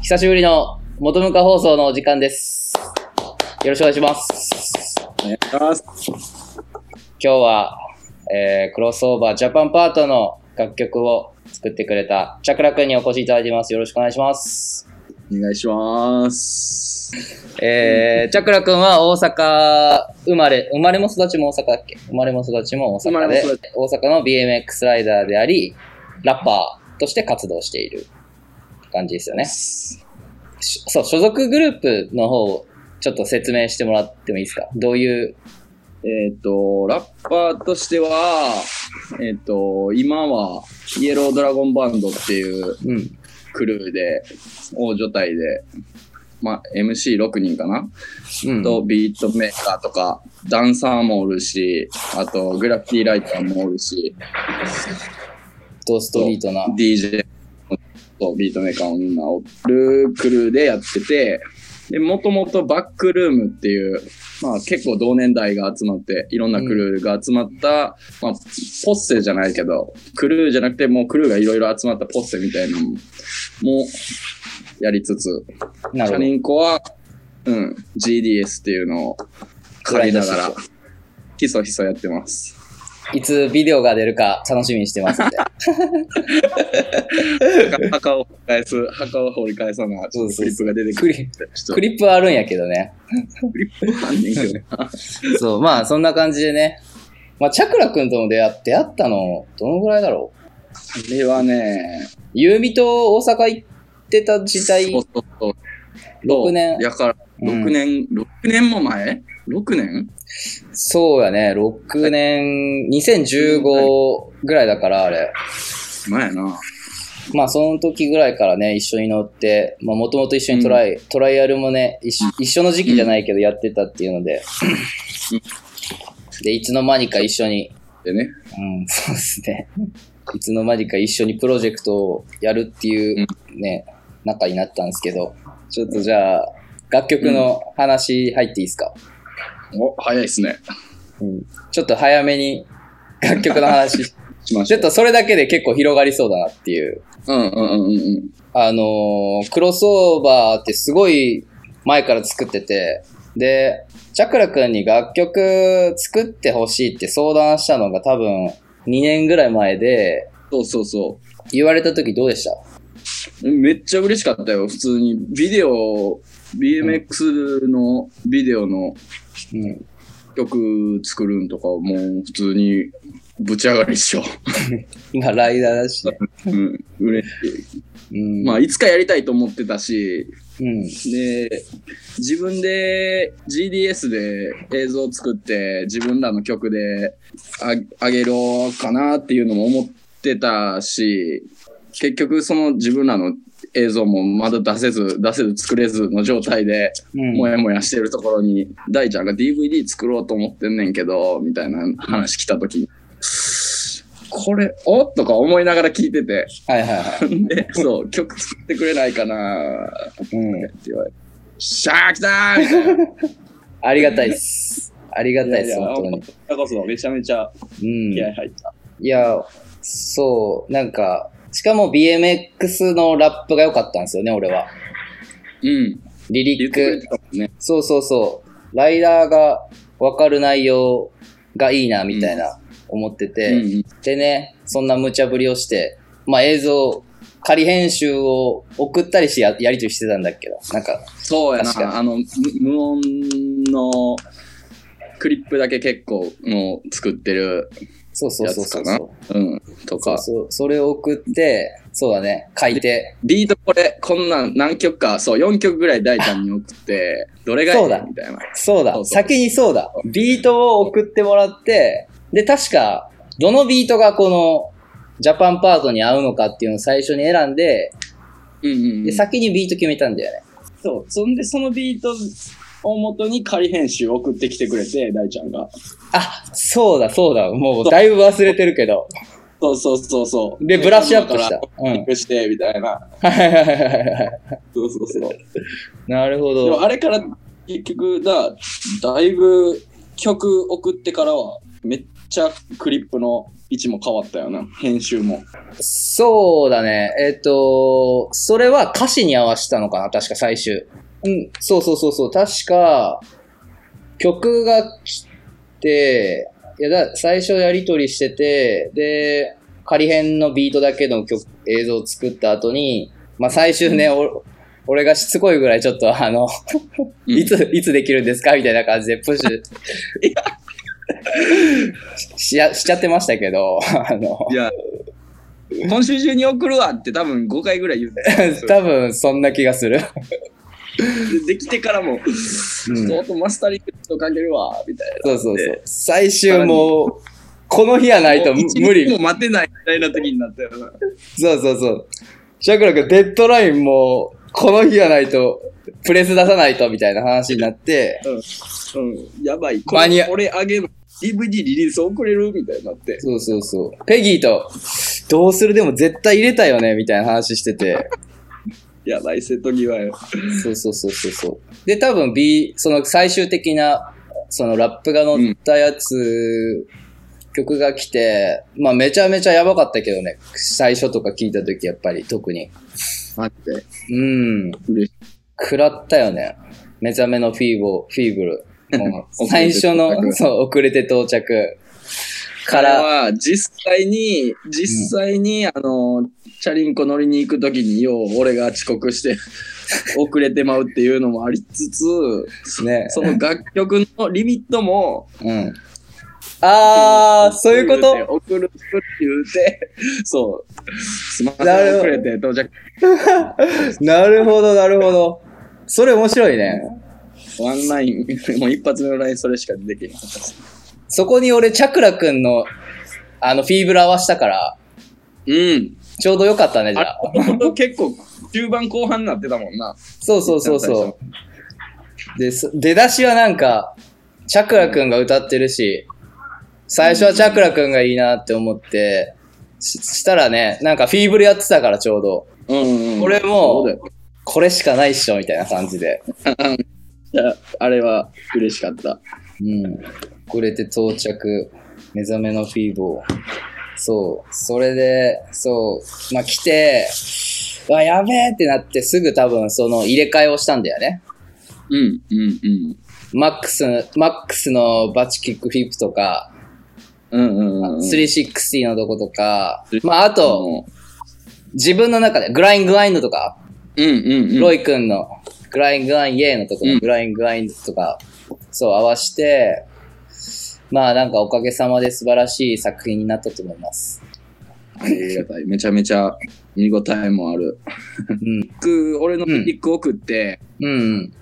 久しぶりの元向か放送のお時間です。よろしくお願いします。お願いします。今日は、えー、クロスオーバージャパンパートの楽曲を作ってくれたチャクラくんにお越しいただいています。よろしくお願いします。お願いします。えー、チャクラくんは大阪生まれ、生まれも育ちも大阪だっけ？生まれも育ちも大阪で大阪の BMX ライダーであり、ラッパーとして活動している。感じですよね。しそう、所属グループの方をちょっと説明してもらってもいいですか？どういう、えっ、と、ラッパーとしては、えっ、と、今は、イエロードラゴンバンドっていううん、クルーで、大所帯で、まあ、MC6 人かな、うん、と、ビートメーカーとか、ダンサーもおるし、あと、グラフィティライターもおるし、とストリートな。DJ とビートメーカーもみんなおるクルーでやってて、で、もともとバックルームっていう、まあ結構同年代が集まって、いろんなクルーが集まった、まあ、ポッセじゃないけど、クルーじゃなくてもうクルーがいろいろ集まったポッセみたいなのもやりつつ、チャ。リンコは、うん、GDS っていうのを借りながら、ひそひそやってます。いつビデオが出るか楽しみにしてますんで。墓を掘り返す、墓を掘り返さな、ちょっとクリップが出てくる。クリップはあるんやけどね。クリップはあんねんけどな。そう、まあそんな感じでね。まあ、チャクラくんとも出会って、出会ったの、どのぐらいだろう？あれはね、ユーミと大阪行ってた時代そう、そうそう。6年やから、うん6年、6年も前？?6 年？そうやね、6年、2015ぐらいだから、あれ。前やな。まあ、その時ぐらいからね、一緒に乗って、まあ、もともと一緒にトライ、トライアルもね、一緒一緒の時期じゃないけどやってたっていうので、で、いつの間にか一緒に、でね。うん、そうですね。いつの間にか一緒にプロジェクトをやるっていうね、仲になったんですけど、ちょっとじゃあ、楽曲の話入っていいですか、お、早いっすね。うん、ちょっと早めに 楽曲の話、しましょう。ちょっとそれだけで結構広がりそうだなっていう。うんうんうんうんあのークロスオーバーってすごい前から作ってて、で、チャクラくんに楽曲作ってほしいって相談したのが多分2年ぐらい前で、そうそうそ言われた時どうでした？う。めっちゃ嬉しかったよ。普通に。ビデオ、BMX のビデオのうん。曲作るんとか、もう普通にぶち上がりっしょ。今ライダーだしね。うん。嬉しい。うん。まあ、いつかやりたいと思ってたし、うん。で、自分で GDS で映像を作って自分らの曲でああげろうかなっていうのも思ってたし、結局その自分らの映像もまだ出せず、出せず作れずの状態で、うん。もやもやしてるところに、大ちゃんが DVD 作ろうと思ってんねんけど、みたいな話来た時に、これ、おとか思いながら聞いてて、はいはいはい。で、そう、曲作ってくれないかなうん。って言われて、シャー来たーみたいな。ありがたいっす。ありがたいっす、本当に。こちらこそめちゃめちゃうん。気合入った。いや、そう、なんか、しかも BMX のラップが良かったんですよね、俺は。うん。リリックね。そうそうそう。ライダーが分かる内容がいいな、みたいな思ってて、うんうんでね、そんな無茶ぶりをして、まあ映像、仮編集を送ったりしてややりとりしてたんだけど、なんか、そうやな。あの、む無音のクリップだけ結構もう作ってるそうそうそうそうう。うん。とそうか。そう、それを送って、そうだね、書いて、ビートこれ、こんなん何曲か、そう、4曲ぐらい大ちゃんに送って、どれがいい？そうだみたいな。そうだ先にそうだ。ビートを送ってもらって、で、確か、どのビートがこの、ジャパンパートに合うのかっていうのを最初に選んで、うんうんうん。で、先にビート決めたんだよね。そう。そんで、そのビートを元に仮編集を送ってきてくれて、大ちゃんが。あ、そうだ、そうだ。もう、だいぶ忘れてるけど。そうそうそうそう。で、ブラッシュアップした。うん。して、みたいな。はいはいはいはいはい。そうそうそう。なるほでもど。あれから結局だ、だいぶ曲送ってからはめっちゃクリップの位置も変わったよな。編集も。そうだね。えっ、と、それは歌詞に合わせたのかな確か最終。うん、そうそうそうそう。確か、曲が来て、いやだ、最初やりとりしてて、で、仮編のビートだけの曲、映像を作った後に、まあ最終ね、お俺がしつこいぐらいちょっとあの、いつ、いつできるんですか？みたいな感じでプッシュ。しやしちゃってましたけど、あの、いや、今週中に送るわって多分5回ぐらい言って 多分そんな気がする。でできてからも、うん相当マスタリングとかけるわ、みたいな。そうそうそう。最終もう、この日やないと無理。も待てないみたいな時になったよな。そうそうそう。シャクラ君、デッドラインも、この日やないと、プレス出さないと、みたいな話になって、うん、やばい。こ間に合れ俺あげる。DVD リリース遅れるみたいになって。そうそうそう。ペギーと、どうする？でも絶対入れたよね、みたいな話してて。やばい、瀬戸際よ。そうそうそうそうそう。で、多分 B、その最終的な、そのラップが乗ったやつ、曲が来て、まあめちゃめちゃやばかったけどね。最初とか聞いた時やっぱり特に。待って。うん。食らったよね。目覚めのフィーボ、フィーブル。最初の、そう、遅れて到着か彼ら、は実際に、実際に、あの、チャリンコ乗りに行くときに、よう、俺が遅刻して、遅れてまうっていうのもありつつ、ね。その楽曲のリミットも、うん。あー、そういうこと？送るって言うて、そう。すみまなるほどれて到着。なるほど、なるほど。それ面白いね。ワンライン、もう一発目のラインそれしかできなかったです。そこに俺、チャクラくんの、あの、フィーブル合わしたから、うん。ちょうどよかったね、じゃあ。あれ結構、中盤後半になってたもんな。そうそうそうそう。で、そ出だしはなんか、チャクラくんが歌ってるし、最初はチャクラくんがいいなって思って、ししたらね、なんかフィーブルやってたからちょうど、うんうんうん。俺もこれしかないっしょみたいな感じで。あれは嬉しかった。うん。遅れて到着、目覚めのフィーボー。そう。それで、そう。まあ、来て、うわ、やべえってなってすぐ多分その入れ替えをしたんだよね。うん、うん、うん。マックス、マックスのバチキックフィップとか、うんうんうん。360のとことか、まあ、あと、と、自分の中でグライングラインドとか、うんうんうん。ロイ君のグライングラインイエーのとこうんのグライングラインドとか、そう合わして、まあなんかおかげさまで素晴らしい作品になったと思います。ありがたい。めちゃめちゃ見応えもある。うん。僕、俺のピック送って、うん。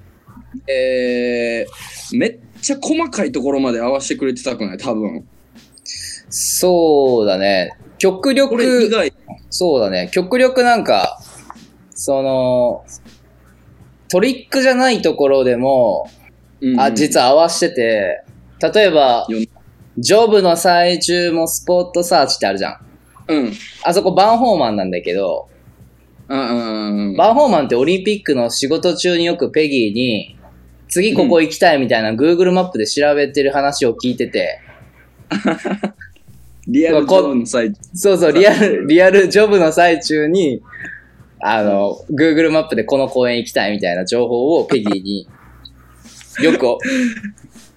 えー、めっちゃ細かいところまで合わせてくれてたくない？多分。そうだね。極力、外、そうだね。極力なんか、その、トリックじゃないところでも、うんあ、実は合わしてて、例えばよ、ジョブの最中もスポットサーチってあるじゃん。うん。あそこバンホーマンなんだけど、うんうんうん。バンホーマンってオリンピックの仕事中によくペギーに、次ここ行きたいみたいな Google マップで調べてる話を聞いてて、リアルゾーンの最中。そうそう、リアル、リアルジョブの最中に、あの、Google マップでこの公園行きたいみたいな情報をペギーによく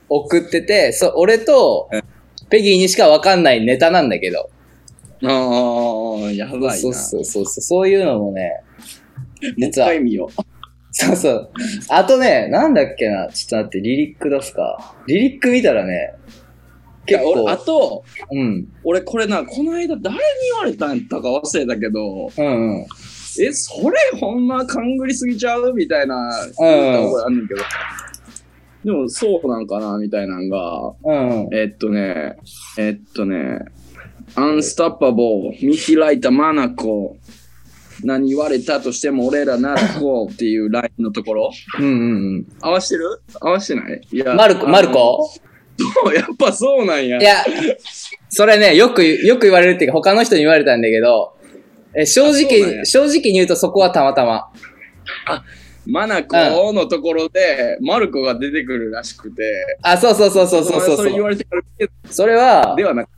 送ってて、そ俺とペギーにしかわかんないネタなんだけど、ああ、やばいな。そうそうそうそう、そういうのもね、もう一実は回見よう。そうそう。あとね、なんだっけな、ちょっと待って、リリック出すか。リリック見たらね、結いや俺あ構、と、うん、俺これな、この間誰に言われたんやったか忘れたけど、うん、うん。え、それほんま勘ぐりすぎちゃう？みたいな、うんあんねんけど。でも、そうなんかなみたいなのが、うん、えっとね、えっとね、アンスタッパボー、見開いたマナコ、何言われたとしても俺らならこうっていうラインのところ、うん、うん。合わしてる？合わしてない？いやマルコ、マルコ？あのやっぱそうなんや。いや、それね、よく、よく言われるっていうか、他の人に言われたんだけど、え正直、や正直に言うとそこはたまたま。マナコのところで、マルコが出てくるらしくて、あ、そうそうそうそうそうそうそれ言。われてるけどそれはで、はなく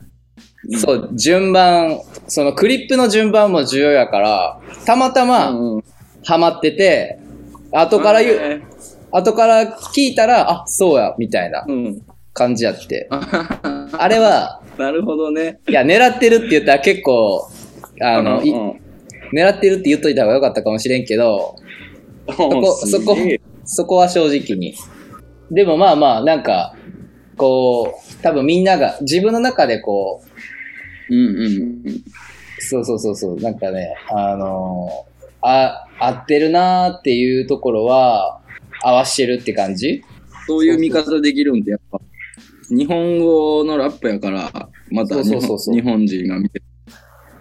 そう、順番、そのクリップの順番も重要やから、たまたまうんうんハマってて、後から言う、う。後から聞いたら、あ、そうや、みたいなうん。感じやって。あ あれは、なるほどね。いや、狙ってるって言ったら結構、あの、いうんうん狙ってるって言っといた方がよかったかもしれんけど、そこそこそこは正直に。でもまあまあ、なんか、こう、多分みんなが、自分の中でこう、うんうんうん。そうそうそうそう、なんかね、あのーあ、合ってるなーっていうところは、合わしてるって感じ？そういう見方できるんってやっぱ、日本語のラップやから、また日そうそうそうそう本日本人が見て。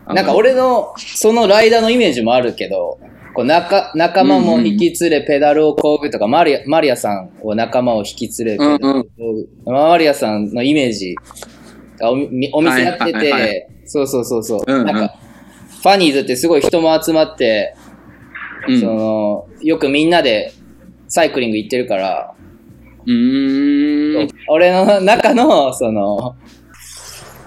なんか俺の、そのライダーのイメージもあるけど、こう仲仲間も引き連れペダルをこぐとか、マリアマリアさんを仲間を引き連れペダルをこぐ、マリアさんのイメージがおみお店やってて、そうそうそうそう、うんうん。なんか、ファニーズってすごい人も集まって、うん。その、よくみんなでサイクリング行ってるから、うーん。俺の中の、その、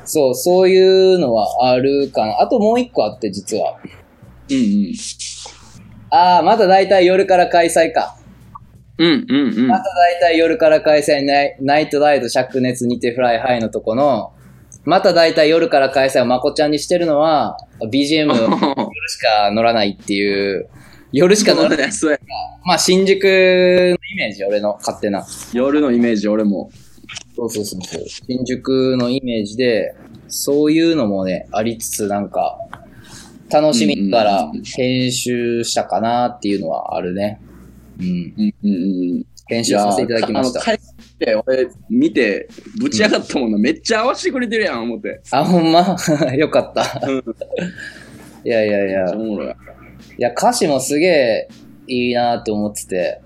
そう、そういうのはあるかな。あともう一個あって、実は。うんああ、まだ大体夜から開催か。うん。うんうんうんま。た大体夜から開催ナイ、 night ride 灼熱にて fly high のとこの、また大体夜から開催をまこちゃんにしてるのは、BGM 夜しか乗らないっていう、夜しか乗らない。そうやまあ新宿のイメージ、俺の勝手な。夜のイメージ、俺も。そうそうそうそう。新宿のイメージで、そういうのもね、ありつつなんか、楽しみながら編集したかなっていうのはあるね。うん。うんうんうん。編集させていただきました。帰って、俺、見て、ぶち上がったもんな。めっちゃ合わせてくれてるやん、思って。あ、ほんま？よかった。うん。いやいやいやい。いや、歌詞もすげえいいなって思ってて。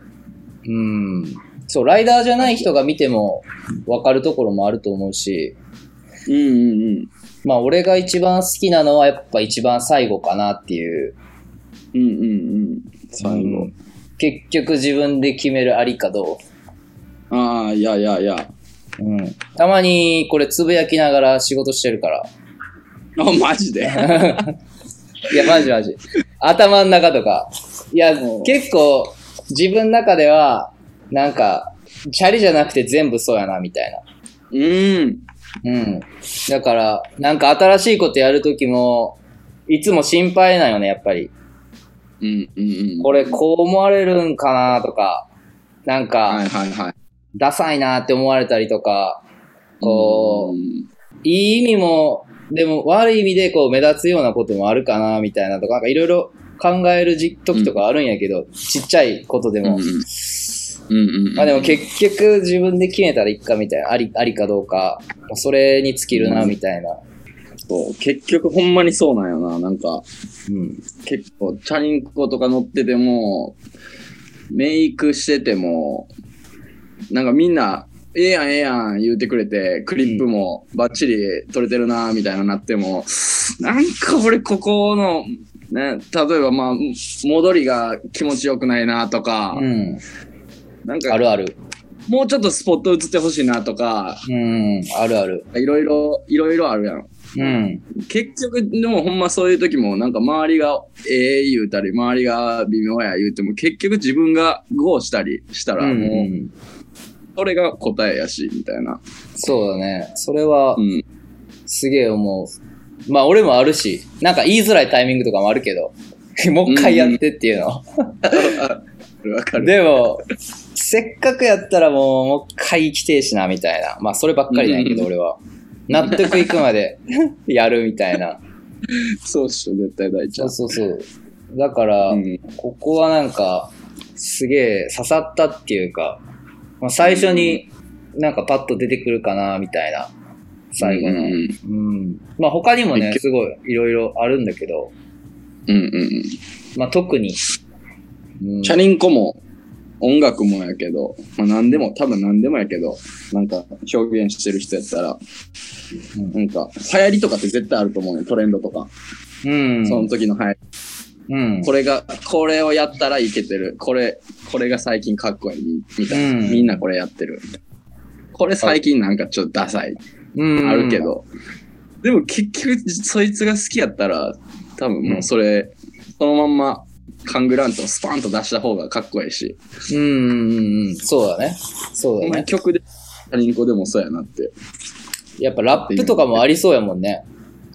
うん。そう、ライダーじゃない人が見てもわかるところもあると思うし、うんうんうん。まあ俺が一番好きなのはやっぱ一番最後かなっていう。うんうんうん。最後。うん結局自分で決めるありかどああ、いやいやいや。う。うん。たまにこれつぶやきながら仕事してるから。あ、マジで？いや、マジマジ。頭の中とか。いやうん、結構自分の中では、なんか、チャリじゃなくて全部そうやな、みたいな。うん。うん。だから、なんか新しいことやるときも、いつも心配なよね、やっぱり。うんうんうん。これこう思われるんかなとか、なんはか、いはいはい。ダサいなって思われたりとか、こう、んいい意味も、でも悪い意味でこう目立つようなこともあるかなみたいなとか、なんかいろいろ考える時時とかあるんやけど、ちっちゃいことでも。うんうんうんうん。まあでも結局自分で決めたらいっかみたいな、あり、ありかどうか、それに尽きるなみたいな。そう結局ほんまにそうなんよな。なんか、うん。結構、チャリンコとか乗ってても、メイクしてても、なんかみんな、ええやんええやん言うてくれて、クリップもバッチリ撮れてるなみたいななっても、なんか俺ここの、ね、例えばまあ、戻りが気持ちよくないなとか、うん。なんかあるある。もうちょっとスポット映ってほしいなとか、うん。あるある。いろいろ、いろいろあるやん。うん。結局、でもほんまそういう時も、なんか周りがええ言うたり、周りが微妙や言うても、結局自分がゴーしたりしたら、うんもう、うんそれが答えやし、みたいな。そうだね。それはう、ん。すげえ思う。まあ俺もあるし、なんか言いづらいタイミングとかもあるけど、もう一回やってっていうの。わかる。でも、せっかくやったらもう、もう一回行きてえしな、みたいな。まあそればっかりなんやけど、うん俺は。納得いくまで やるみたいな。そうっしょ、絶対大ちゃ。そうんそうそう。だから、うんここはなんか、すげえ刺さったっていうか、まあ、最初になんかパッと出てくるかな、みたいな。最後の。うんうんうん。まあ他にもね、結すごいいろいろあるんだけど、うんうんうん。まあ特に、うん、チャリンコも、音楽もやけど、まあ何でも、多分何でもやけど、なんか表現してる人やったら、うんなんか流行りとかって絶対あると思うね、トレンドとか。うん。その時の流行り。うん。これが、これをやったらいけてる。これ、これが最近かっこいい、みたいな。うんみんなこれやってる。これ最近なんかちょっとダサい。うん。あるけ。ど。でも結局、そいつが好きやったら、多分もうそれ、そのまんま、カングラントをスパンと出した方がかっこいいし。うんうんうんうん。そうだね。そうだね。曲で、リンコでもそうやなって。やっぱラップとかもありそうやもんね。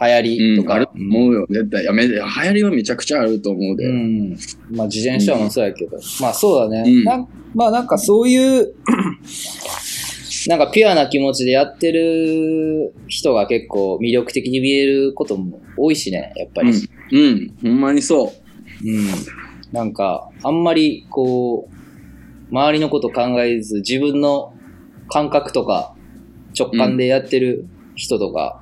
流行りとか。あると思うよ、絶対。いや、め流行りはめちゃくちゃあると思うで。うん。まあ、自転車もそうやけど。まあ、そうだね。うんまあ、なんかそういう、なんかピュアな気持ちでやってる人が結構魅力的に見えることも多いしね、やっぱり。うん。うん。ほんまにそう。うん。なんか、あんまりこう、周りのこと考えず、自分の感覚とか直感でやってる人とか、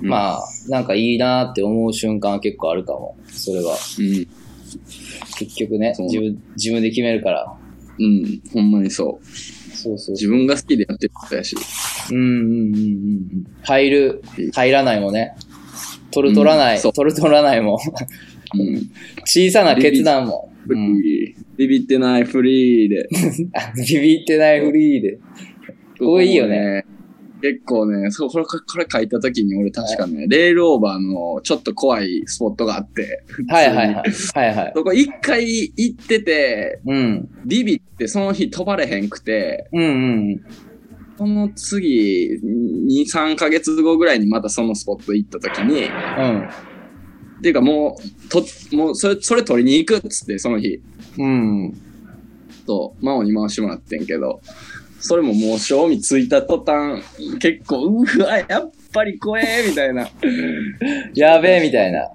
うんまあ、なんかいいなって思う瞬間は結構あるかも。それは。うん。結局ね、自分、自分で決めるから。うん。ほんまにそう。そうそう。自分が好きでやってることやし。うんうんうんうんうん。入る、入らないもね。取る取らない、うん取る取らないも。うん。小さな決断も。ビビってないフリーで。あビビってないフリーで。これいいよね。結構ね、そう、これ、これ書いた時に俺確かね、レールオーバーのちょっと怖いスポットがあって、はいはいはい。はいはい。そこ一回行ってて、うん。ビビってその日飛ばれへんくて、うんうん。その次、2、3ヶ月後ぐらいにまたそのスポット行った時に、っていうかもう、と、もうそれ、それ取りに行くっつって、その日、うん。うん。と、真央に回してもらってんけど、それももう賞味ついた途端、結構、うわ、やっぱり怖えみたいな。やべえみたいな。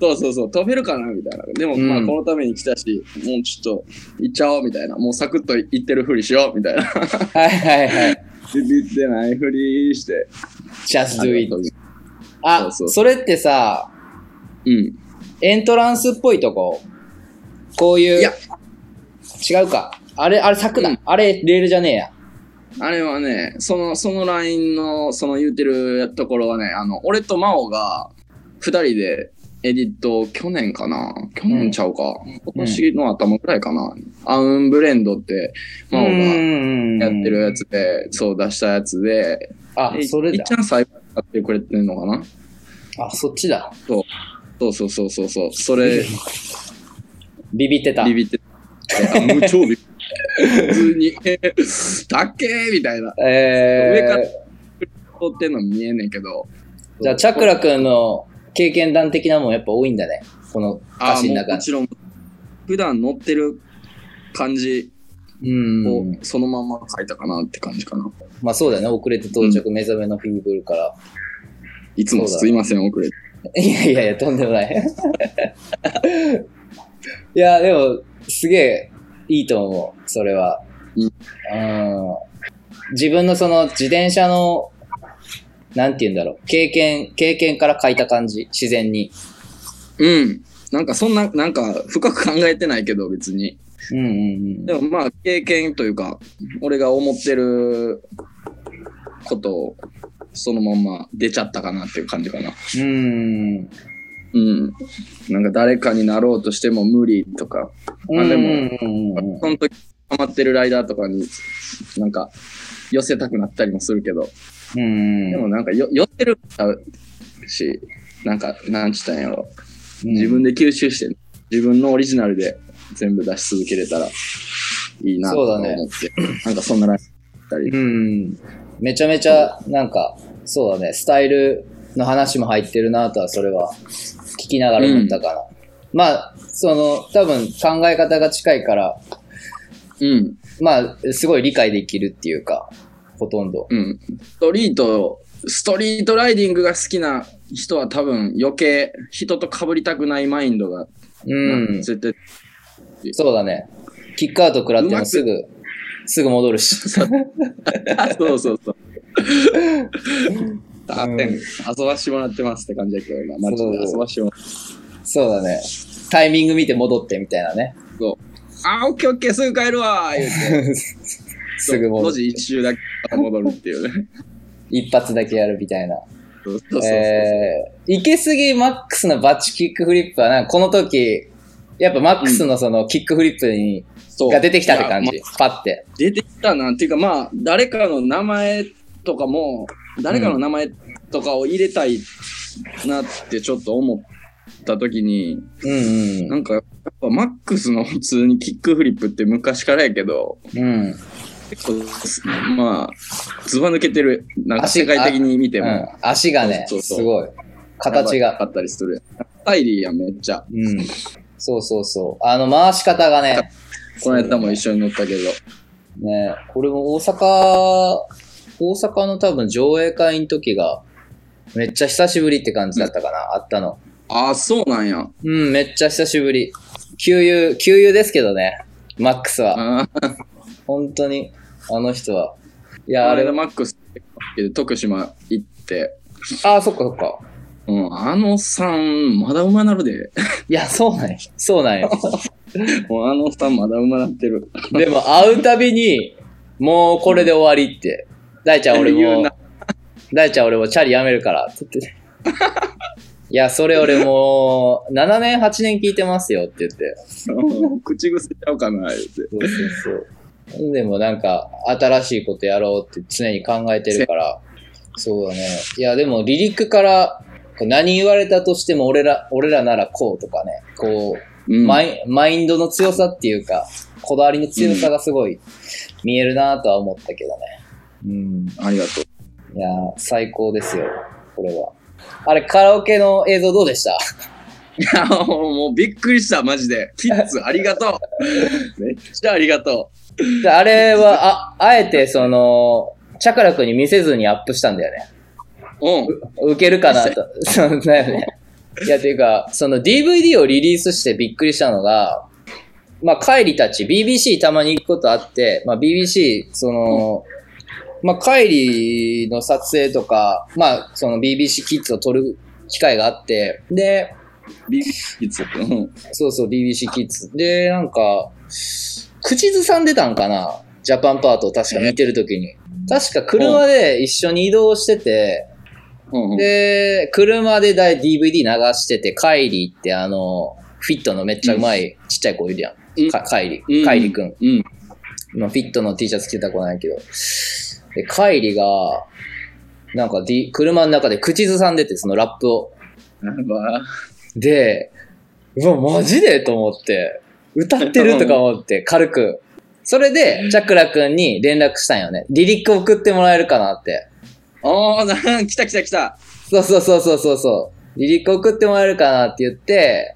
そうそうそう、飛べるかなみたいな。でも、うんまあ、このために来たし、もうちょっと、行っちゃおうみたいな。もうサクッと行ってるふりしようみたいな。はいはいはい。ビビってないふりして。just do it. あ、そうそうそれってさ、うん。エントランスっぽいとこ、こういう、いや違うか。あれ、あれ柵だ。うんあれ、レールじゃねえや。あれはね、その、そのラインの、その言うてるところはね、あの、俺と真央が、二人で、エディット、去年かな去年ちゃうか、今年の頭ぐらいかな、アウンブレンドって、真央がやってるやつで、そう出したやつで、あ、それだいっち。ゃん最後やってくれてんのかなあ、そっちだ。そうそうそうそうそう。それ、ビビってた。ビビって、あ、無超ビビって。普通に、えーだっけーみたいな。え上からー、撮ってんの見えんねんけど。じゃあ、チャクラくんの経験談的なもんやっぱ多いんだね。この歌あ詞の中に。もちろん、普段乗ってる感じうん。をそのまま書いたかなって感じかな。まあそうだよね。遅れて到着、目覚めのフィーブルから。いつもすいません、遅れて。いやいやいや、とんでもない。いや、でも、すげえいいと思う、それは。うんうん自分のその自転車の、なんて言うんだろう、経験、経験から書いた感じ、自然に。うん。なんかそんな、なんか深く考えてないけど別に。うんうんうん。でもまあ経験というか、俺が思ってることをそのまんま出ちゃったかなっていう感じかな。うん。うん。なんか誰かになろうとしても無理とか、あでもその時ハマってるライダーとかになんか寄せたくなったりもするけど、うん。でもなんかよ寄ってるし、なんか、なんちったんやろ。自分で吸収して、自分のオリジナルで全部出し続けれたらいいなとそうだね思って、なんかそんなライブったり。うん。めちゃめちゃ、なんか、そうだね、スタイルの話も入ってるなとは、それは聞きながら思ったかな。まあ、その、多分考え方が近いから、うん。まあ、すごい理解できるっていうか、ほとんど。うん。ストリート、ストリートライディングが好きな人は多分余計人と被りたくないマインドが、うん。絶対、そうだね。キックアウト食らってもすぐ、すぐ戻るし。そうそうそう。あ、遊ばしてもらってますって感じだけどな、マジで遊ばしてもらってそうだね。タイミング見て戻ってみたいなね。そあ、オッケーオッケー、すぐ帰るわー言 って。すぐ戻路地一周だけ戻るっていうね。一発だけやるみたいな。そうそうそうそう。えー、行き過ぎマックスのバッチキックフリップはなこの時、やっぱマックスのそのキックフリップに、そうが出てきたって感いじ。パッて。出てきたなっていうかまあ誰かの名前とかも誰かの名前とかを入れたいなってちょっと思った時に、うんなんかやっぱマックスの普通にキックフリップって昔からやけどうん。うん。結構すまあずば抜けてるなんか足世界的に見てうんも、足がね、そうそうすごい。形が。あったりするスタイリーやんめっちゃうん。そうそうそう。あの回し方がね、この間も一緒に乗ったけどね、これも大阪、大阪の多分上映会の時が、めっちゃ久しぶりって感じだったかな、あったの。ああそうなんやうん、めっちゃ久しぶり。給油、給油ですけどね、マックスは。ああ本当に、あの人は。いいや、あれ、マックス徳島行ってああ、そっかそっか。うん、あのさん、まだ馬なるで。いや、そうなんよ。そうなんよ。もうあのさん、まだ馬なってる。でも、会うたびに、もうこれで終わりって。大ちゃん、俺も大ちゃん、俺もチャリやめるから、って言って。いや、それ俺もう、7年、8年聞いてますよって言って。口癖ちゃうかな、言うて。そうそうそう。でもなんか、新しいことやろうって常に考えてるから、そうだね。いや、でも、離陸から、何言われたとしても、俺ら、俺らならこうとかね、こう、うん、マイマインドの強さっていうか、こだわりの強さがすごい見えるなとは思ったけどね。うん。ありがとう。いやー、最高ですよ、これは。あれ、カラオケの映像どうでした？いや、もうびっくりした、マジで。キッズ、ありがとう。めっちゃありがとであれは、あ、あえてその、チャクラ君に見せずにアップしたんだよね。う。うん。受けるかなと。そうだよね。いや、ていうか、その DVD をリリースしてびっくりしたのが、まあ、帰りたち、BBC たまに行くことあって、まあ、BBC、その、まあ、帰りの撮影とか、まあ、その BBC キッズを撮る機会があって、で、ビキッズ。うん。そうそう、BBC キッズ。で、なんか、口ずさんでたんかな？ジャパンパートを確か見てるときに。確か車で一緒に移動してて、うんうん、で、車でだい DVD 流してて、カイリーってあの、フィットのめっちゃうまいちっちゃい子いるやん。うんかカイリうんカイリくん。うん。まあ、フィットの T シャツ着てた子なんやけど。で、カイリが、なんか、D、車の中で口ずさんでて、そのラップを。で、うわ、マジで？と思って、歌ってるとか思って、軽く。それで、チャクラくんに連絡したんよね。リリック送ってもらえるかなって。ああ、な 来た来た来た。そうそうそうそうそうそう。リリック送ってもらえるかなって言って、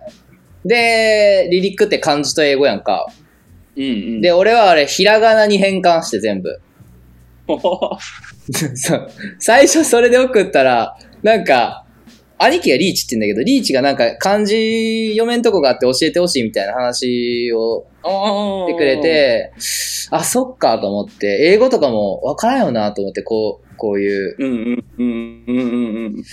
で、リリックって漢字と英語やんか。うんうん。で、俺はあれ、ひらがなに変換して全部。そう。最初それで送ったら、なんか、兄貴がリーチって言うんだけど、リーチがなんか漢字読めんとこがあって教えてほしいみたいな話を。してくれ。て、あ、そっかと思って、英語とかもわからんよなと思って、こう、こういう、うんうんうんうんうんうん。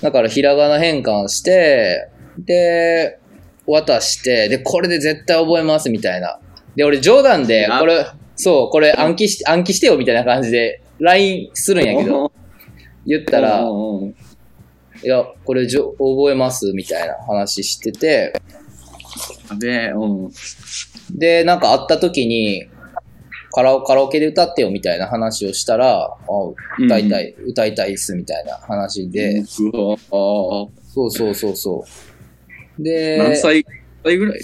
だからひらがな変換して、で、渡して、で、これで絶対覚えますみたいな。で、俺冗談で、あこれ、そう、これ暗記し、暗記してよみたいな感じで、LINE するんやけど、言ったら、いや、これじょ覚えますみたいな話してて、やべえ、うん。で、なんか会った時に、カラオカラオケで歌ってよみたいな話をしたら、あ歌いたい、歌いたいっすみたいな話で、うわあそうそうそうそう。で、何歳歳ぐらい？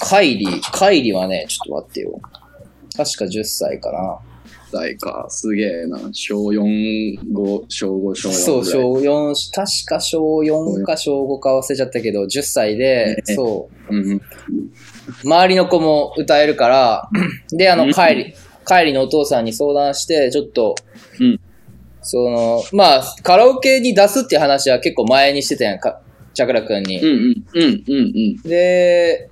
カイリ、カイリはね、ちょっと待ってよ。確か10歳かな。歳か。すげえな。小4、5、小5、小4。そう、小4、確か小4か小5か忘れちゃったけど、10歳で、ねそう、うんうん。周りの子も歌えるから、で、あの、うん帰り、帰りのお父さんに相談して、ちょっと、うんその、まあ、カラオケに出すっていう話は結構前にしてたやんか、チャクラくんに。うんうんうんうんで、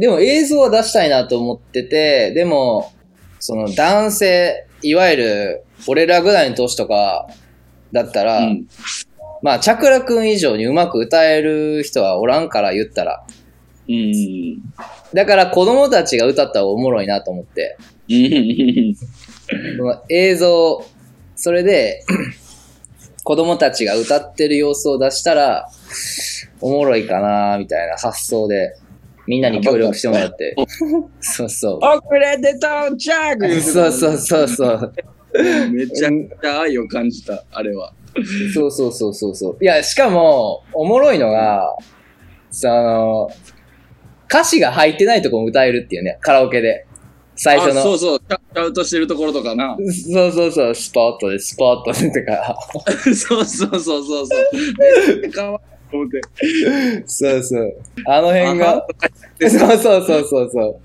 でも映像は出したいなと思ってて、でも、その男性、いわゆる、俺らぐらいの年とかだったら、うん。まあ、チャクラくん以上にうまく歌える人はおらんから言ったら。うん。だから子供たちが歌った方がおもろいなと思って、うん その映像、それで、子供たちが歌ってる様子を出したら、おもろいかなみたいな発想で、みんなに協力してもらって。そうそう。遅れて到着そうそうそうそう。めちゃくちゃ愛を感じた、あれは。そうそうそうそうそう。いや、しかも、おもろいのが、その、歌詞が入ってないとこも歌えるっていうね、カラオケで。最初の。あそうそう、シャウトしてるところとかな。そうそうそう、スポットで、スポットでとか。そうそうそうそうそう。めっちゃかわい思って。そうそう。あの辺あが、そうそうそうそうそ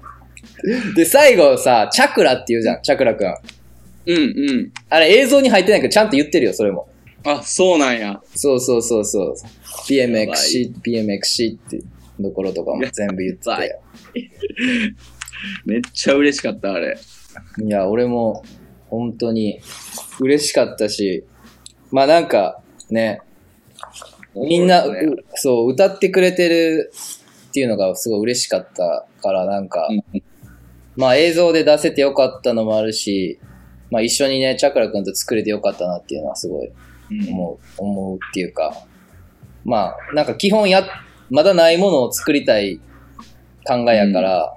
う。で、最後さ、チャクラって言うじゃん、チャクラくん。うんうん。あれ映像に入ってないけど、ちゃんと言ってるよ、それも。あ、そうなんや。そうそうそうそう。BMXC、BMXC ってところとかも全部言ってやばいて。めっちゃ嬉しかった、あれ。いや、俺も本当に嬉しかったし、まあなんかね、みんな、ね。うそう、歌ってくれてるっていうのがすごい嬉しかったから、なんか、うんまあ映像で出せてよかったのもあるし、まあ一緒にね、チャクラくんと作れてよかったなっていうのはすごいうん。思う、思うっていうか、まあなんか基本や、まだないものを作りたい考えやから、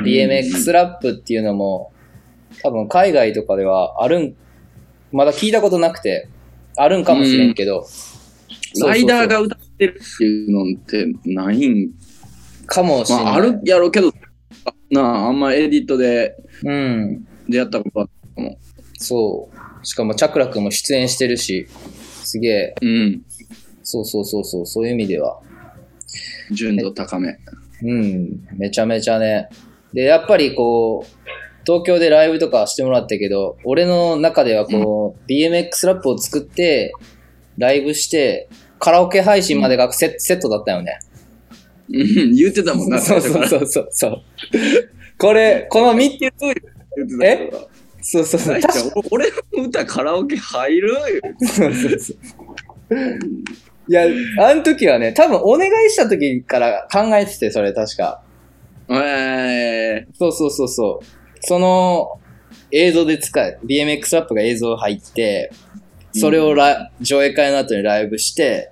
うん。BMX ラップっていうのも、多分海外とかではあるん、まだ聞いたことなくて、あるんかもしれんけど、そうそうそうライダーが歌ってるっていうのってないんかもしれない。まあ、あるやろうけど、なあ、あんまエディットでうん。出会ったことは、そう。しかもチャクラ君も出演してるし、すげえ、うん、そうそうそうそう、そういう意味では、純度高め。うん、めちゃめちゃね。で、やっぱりこう、東京でライブとかしてもらったけど、俺の中ではこう、BMX ラップを作って、ライブして、カラオケ配信までがセ,、セットだったよね。うん、言ってたもんな、そうそうそうそうそう。これ、この3つ、言ってたから。そうそうそう。俺の歌カラオケ入る？そうそうそう。いや、あの時はね、多分お願いした時から考えてて、それ確か。えそうそうそうそう。その映像で使え、BMX ラップが映像入って、それをラ、上映会の後にライブして、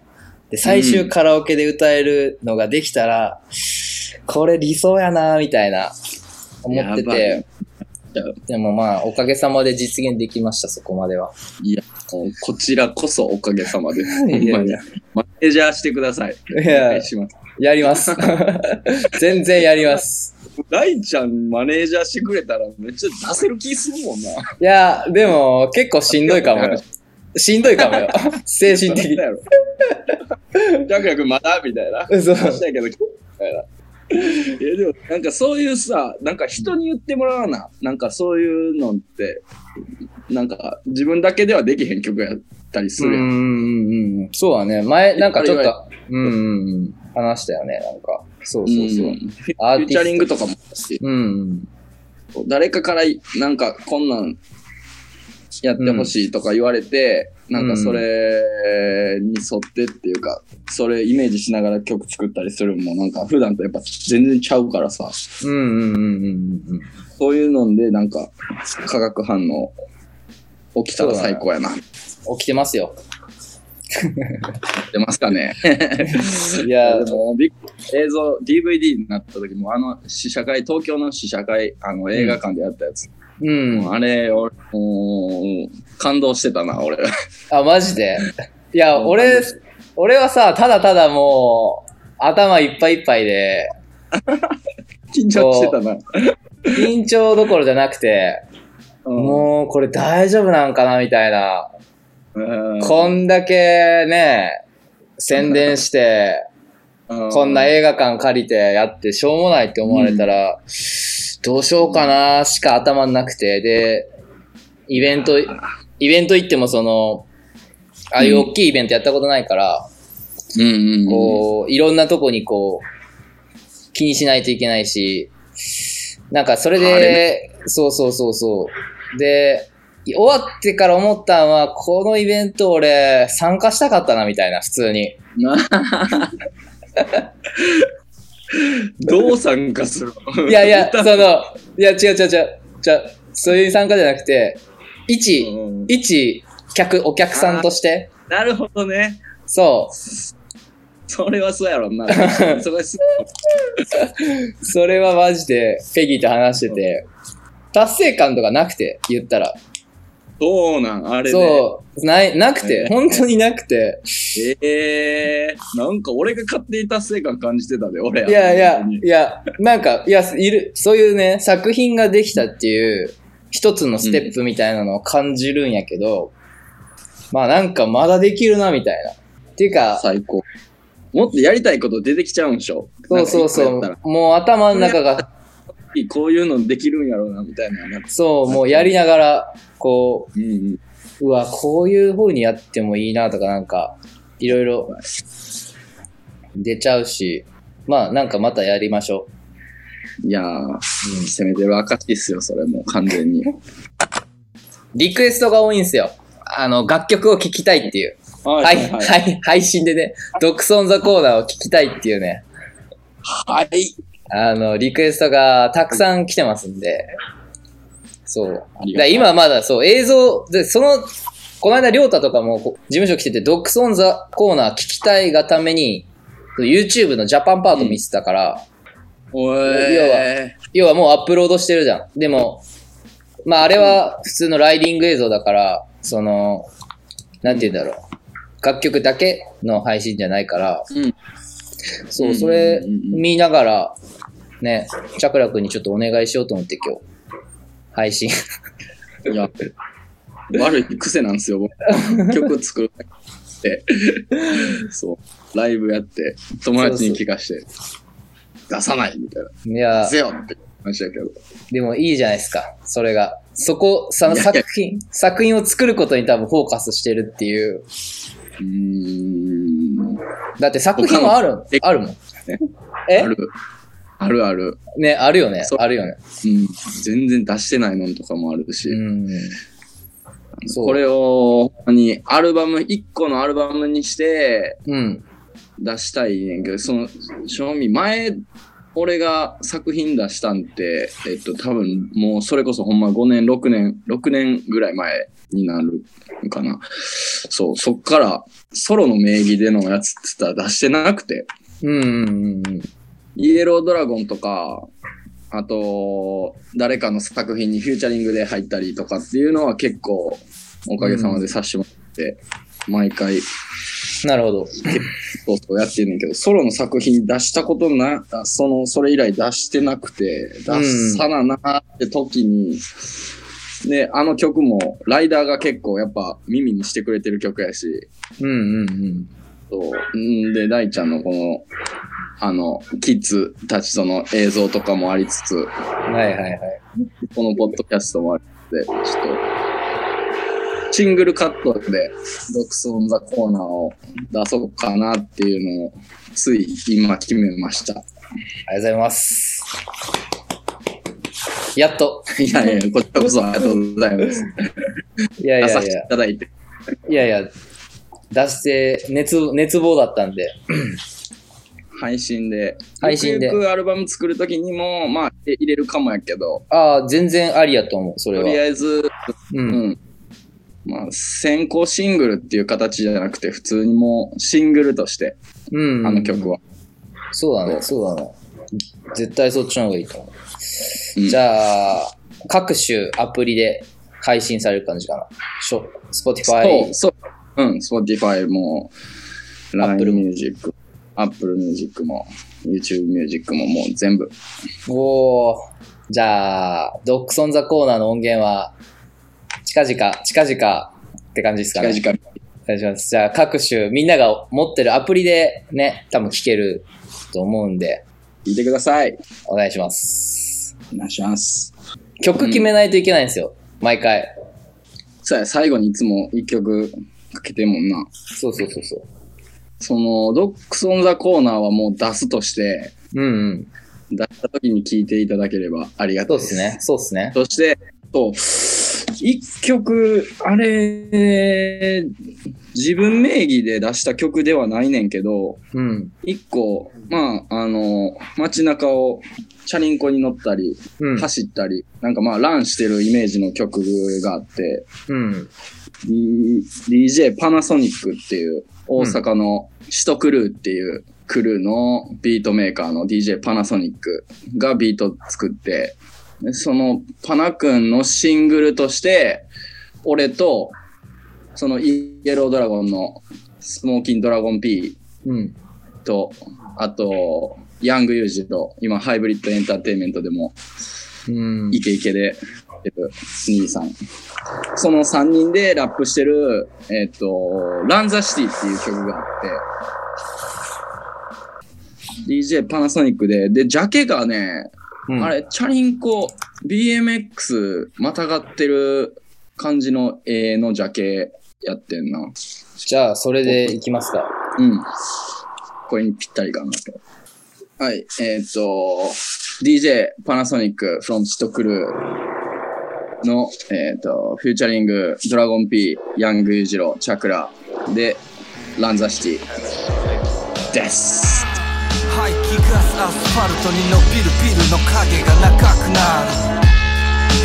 で、最終カラオケで歌えるのができたら、これ理想やなみたいな、思っててい。でもまあ、おかげさまで実現できました、そこまでは。ー、いや、こちらこそおかげさまで。いやいにや。マネージャーしてください。いやい、します。やります。全然やります。大ちゃんマネージャーしてくれたらめっちゃ出せる気するもんな。いや、でも結構しんどいかもよ。しんどいかもよ。精神的に。やろ。ジャクヤ君まだ？みたいな。そう話したけど、みたいな。いやでもなんかそういうさ、なんか人に言ってもらわな。なんかそういうのって、なんか自分だけではできへん曲やったりするやん。うんうんうんうん。そうだね。前、なんかちょっと、うん。話したよね、なんか。そうそうそう。んフアーティーチャリングとかもうん。誰かからなんかこんなんやってほしいとか言われて、なんかそれに沿ってっていうか、それイメージしながら曲作ったりするのもなんか普段とやっぱ全然ちゃうからさ、うんうんうんうんうん。そういうのでなんか化学反応起きたら最高やな。起きてますよ。出ますかね。いやで、も映像 DVD になった時もあの試写会東京の試写会あの映画館でやったやつ、うん。あれ俺感動してたな俺。あ、マジで？いや、うん。俺、俺はさ、ただただもう、頭いっぱいいっぱいで、緊張してたな、緊張どころじゃなくて、うん。もうこれ大丈夫なんかなみたいな。うん。こんだけね、宣伝して、うこんな映画館借りてやってしょうもないって思われたら、どうしようかなしか頭になくて、で、イベント、イベント行ってもその、ああいう大きいイベントやったことないから、こう、いろんなとこにこう、気にしないといけないし、なんかそれあで、そうそうそうそう。で、終わってから思ったのは、このイベント俺参加したかったなみたいな、普通に。な どう参加するの？いやいや、歌 その、いや、違う違う違う。じゃあそういう参加じゃなくて、一、うん一客、お客さんとして、なるほどね。そう。それはそうやろな。それすそれはマジで、ペギーと話してて、達成感とかなくて、言ったら。そうなん、あれね。そう、ない、なくてえ、ー本当になくて。ええー、なんか俺が勝手に達成感感じてたで、俺いやいやいや、なんか、いや、いる、そういうね、作品ができたっていう、一つのステップみたいなのを感じるんやけど、まあなんかまだできるな、みたいな。っていうか、最高。もっとやりたいこと出てきちゃうんでしょ？そうそうそう。もう頭の中が、こういうのできるんやろうな、みたいな。そう、もうやりながら、こうんうん。う、うわ、こういう風にやってもいいなとか、なんか、いろいろ出ちゃうし、まあなんかまたやりましょいやー、攻めてる証ですよ、それもう完全に。う。リクエストが多いんですよ。あの、楽曲を聴きたいっていう。ははい、はい、配信でね、ドクソンザコーナーを聞きたいっていうね、はい。あの、リクエストがたくさん来てますんで、そう。だ今まだそう、映像、で、その、この間、りょうたとかもこ事務所来てて、 Dogs on the Corner 聞きたいがために、YouTube のジャパンパート見てたから、お要え要はもうアップロードしてるじゃん。でも、まああれは普通のライディング映像だから、その、なんて言うんだろう。楽曲だけの配信じゃないから、うんそうう、んそれうんうんうん見ながら、ね、チャクラ君にちょっとお願いしようと思って今日、配信。ー、いや、悪い癖なんですよ、僕曲作るって。そう、ライブやって、友達に聞かして、出さないみたいな。いや出、せよって話だけど。でもいいじゃないですか、それが。そこ、その作品、作品を作ることに多分フォーカスしてるっていう。うーん。だって作品はあるえあるもん。ねえ？ある。あるある。ね、あるよねあるよね。うん。全然出してないのとかもあるし。うん。これを、に、アルバム、一個のアルバムにしてうん。出したいねんけど、その、正味、前、俺が作品出したんて、えっと、多分、もうそれこそほんま5年、6年、6年ぐらい前になるんかな。そう、そっから、ソロの名義でのやつって言ったら出してなくて、うんうんうんうん。イエロードラゴンとか、あと、誰かの作品にフューチャリングで入ったりとかっていうのは結構、おかげさまでさせてもらって、毎回、なるほど。そうそうやってんねんけど、ソロの作品出したことな、あその、それ以来出してなくて、出さななって時に、で、あの曲も、ライダーが結構やっぱ耳にしてくれてる曲やし、うんうんうん。そう。んで、大ちゃんのこの、あの、キッズたちとの映像とかもありつつ、はいはいはい。このポッドキャストもあって、ちょっと、シングルカットで、ドクソンザコーナーを出そうかなっていうのを、つい今決めました。ありがとうございます。やっと。いやいや、こちらこそありがとうございます。いやい出させてやいやい。ただいて。いやいや、出して、熱、熱望だったんで。配信で。配信でゆくゆくアルバム作るときにも、まあ、入れるかもやけど、ああ、全然ありやと思う、それとりは。あえず、う。うんん。まあ、先行シングルっていう形じゃなくて、普通にもうシングルとして、うん。あの曲は。そうだね、そうだね。絶対そっちの方がいいと思う。うんじゃあ、各種アプリで配信される感じかな。Spotify そう、そう。うん、Spotify も、Apple LINE Music、Apple Music も、YouTube Music ももう全部。おーじゃあ、ドックソンザコーナーの音源は、近々、近々って感じですかね。近々。お願いします。じゃあ、各種、みんなが持ってるアプリでね、多分聞けると思うんで、聞いてください。お願いします。お願いします。曲決めないといけないんですよ。毎回。さあ、最後にいつも一曲かけてるもんな。そうそうそうそう。その、 Dogs on the Corner はもう出すとして、うんうん。出した時に聞いていただければありがたいうそですね。そうですね。そして、と、一曲、あれ、自分名義で出した曲ではないねんけど、うん。一個、まあ、あの、街中をチャリンコに乗ったり、うん。走ったり、なんかまあ、ランしてるイメージの曲があって、うん。DJ パナソニックっていう大阪のシトクルーっていうクルーのビートメーカーの DJ パナソニックがビート作って、でそのパナ君のシングルとして、俺と、そのイエロードラゴンのスモーキンドラゴン P うん。と、あと、ヤングユージと、今ハイブリッドエンターテインメントでもうん。イケイケで、やってる兄さん。その3人でラップしてる、えっ、と、ランザシティっていう曲があって、DJ パナソニックで、で、ジャケがね、うんあれ、チャリンコ、BMX またがってる感じの絵のジャケやってんな。じゃあ、それでいきますか。うん。これにぴったりかなと。はい。えっ、と、DJ パナソニック from チトクルーの、えっ、と、フューチャリングドラゴン P、ヤングユージロ、チャクラで、ランザシティです。排気ガスアスファルトに伸びるビルの影が長くなる。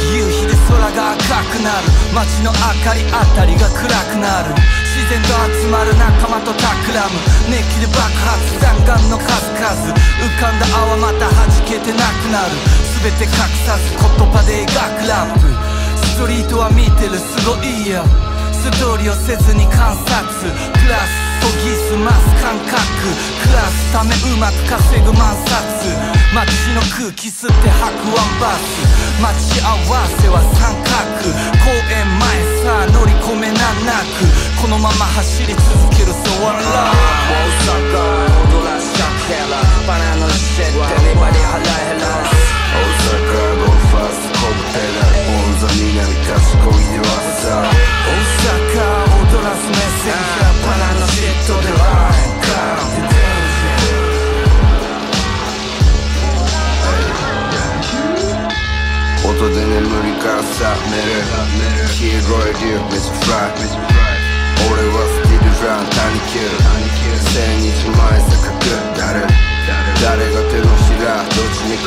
夕日で空が赤くなる。街の明かりあたりが暗くなる。自然と集まる仲間と企む。熱気で爆発弾丸の数々。浮かんだ泡また弾けてなくなる。全て隠さず言葉で描くラップ。ストリートは見てるすごいよ。素通りをせずに観察。プラス研ぎ澄ます感覚。暮らすためうまく稼ぐ万冊街の空気吸って吐くワンバス。待ち合わせは三角。公園前さあ乗り込めなんなくこのまま走り続けるそう笑う。大阪踊らしゃけらバナナシェットラヘラ大阪ゴーファーストコブペダルオンザ南賢いではさ大阪踊らすメッセージがバナナシットでラインカウント音で眠りから覚める。黄色い竜めっちゃフライ俺はスティルラン谷急千日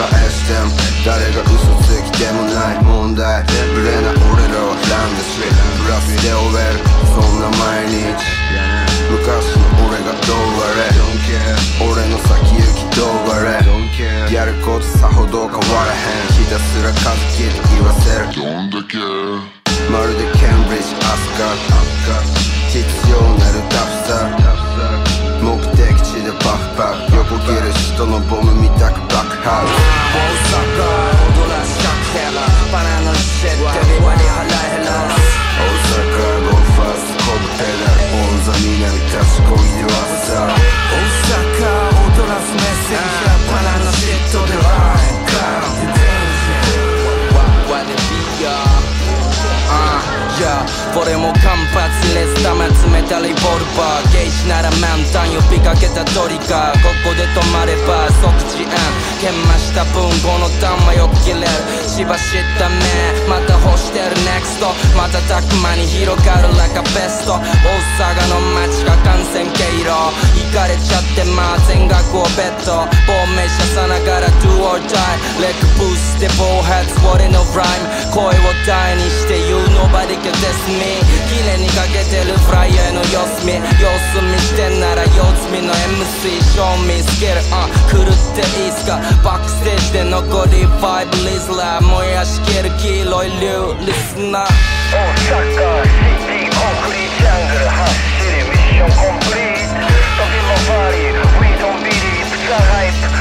返しても誰が嘘つきでもない問題。ブレな俺らはランドストリプラスで終える。そんな毎日。昔の俺がどうあれ。俺の先行きどうあれ。やることさほど変わらへん。ひたすら数切って言わせる。まるでケンブリッジアスカ必要なるタフさ。目的地でパフパフ横切る人のボムみたく爆発大阪踊らしゃけらバナナシェット Everybody ハラヘラ大阪ゴーファーストコブ発レス玉詰めたリボルバー。ゲージなら満タン呼びかけたトリガー。ここで止まれば即時案研磨した分この弾はよく切れる。しばしっためまた干してる。NEXT またたく間に広がる。Like a best 大阪の街が感染経路。かれちゃってまあ全額をベッド亡命者さながら Do or die レッグブースで暴発俺のライム声を大にして言う nobody can diss me 綺麗にかけてるフライヤーの様子見様子見してんなら様子見の MC show me スキルあ狂っていいっすかバックステージで残り5リズラー燃やしきる黄色い竜リスナー大阪シテコンクリージャングル走りミッションコンプリート We don't believe the hype.